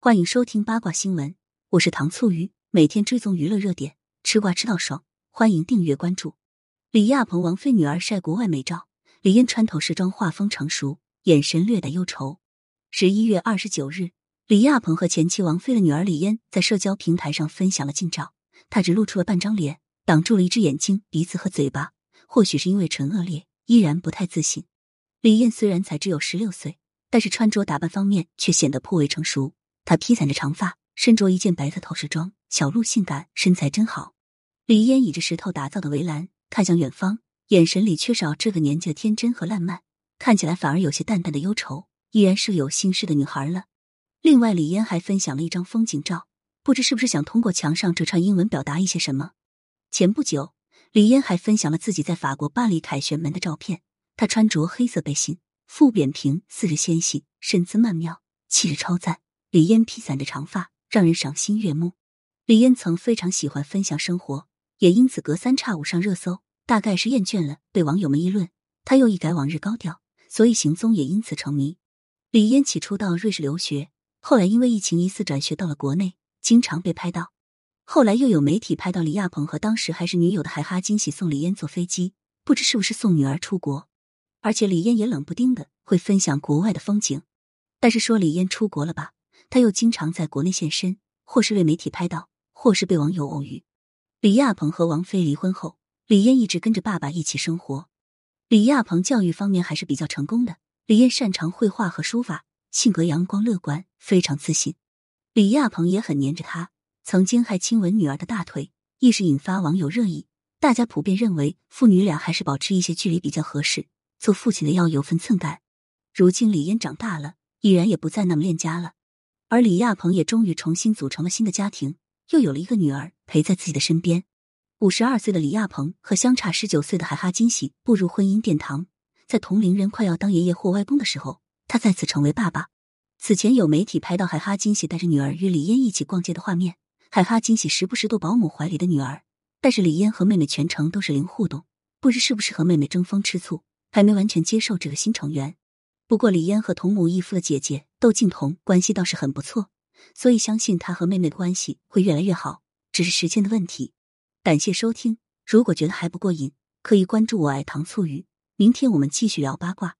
欢迎收听八卦新闻，我是糖醋鱼，每天追踪娱乐热点，吃瓜吃到爽，欢迎订阅关注。李亚鹏、王菲女儿晒国外美照，李嫣穿透视妆，画风成熟，眼神略带忧愁。十一月二十九日，李亚鹏和前妻王菲的女儿李嫣在社交平台上分享了近照，她只露出了半张脸，挡住了一只眼睛、鼻子和嘴巴。或许是因为唇腭裂，依然不太自信。李嫣虽然才只有十六岁，但是穿着打扮方面却显得颇为成熟。她披散着长发，身着一件白色透视装，小鹿性感，身材真好。李嫣倚着石头打造的围栏，看向远方，眼神里缺少这个年纪的天真和烂漫，看起来反而有些淡淡的忧愁，依然是有心事的女孩了。另外，李嫣还分享了一张风景照，不知是不是想通过墙上这串英文表达一些什么。前不久，李嫣还分享了自己在法国巴黎凯旋门的照片，她穿着黑色背心，腹扁平，四肢纤细，身姿曼妙，气质超赞。李嫣披散着长发，让人赏心悦目。李嫣曾非常喜欢分享生活，也因此隔三差五上热搜。大概是厌倦了被网友们议论，他又一改往日高调，所以行踪也因此成谜。李嫣起初到瑞士留学，后来因为疫情疑似转学到了国内，经常被拍到。后来又有媒体拍到李亚鹏和当时还是女友的海哈惊喜送李嫣坐飞机，不知是不是送女儿出国。而且李嫣也冷不丁的会分享国外的风景，但是说李嫣出国了吧？他又经常在国内现身，或是被媒体拍到，或是被网友偶遇。李亚鹏和王菲离婚后，李嫣一直跟着爸爸一起生活。李亚鹏教育方面还是比较成功的，李嫣擅长绘画和书法，性格阳光乐观，非常自信。李亚鹏也很黏着她，曾经还亲吻女儿的大腿，一时引发网友热议。大家普遍认为父女俩还是保持一些距离比较合适，做父亲的要有分寸感。如今李嫣长大了，已然也不再那么恋家了。而李亚鹏也终于重新组成了新的家庭，又有了一个女儿陪在自己的身边。五十二岁的李亚鹏和相差十九岁的海哈金喜步入婚姻殿堂，在同龄人快要当爷爷或外公的时候，他再次成为爸爸。此前有媒体拍到海哈金喜带着女儿与李嫣一起逛街的画面，海哈金喜时不时逗保姆怀里的女儿，但是李嫣和妹妹全程都是零互动，不知是不是和妹妹争风吃醋，还没完全接受这个新成员。不过，李嫣和同母异父的姐姐窦靖童关系倒是很不错，所以相信他和妹妹的关系会越来越好，只是时间的问题。感谢收听，如果觉得还不过瘾，可以关注我爱糖醋鱼。明天我们继续聊八卦。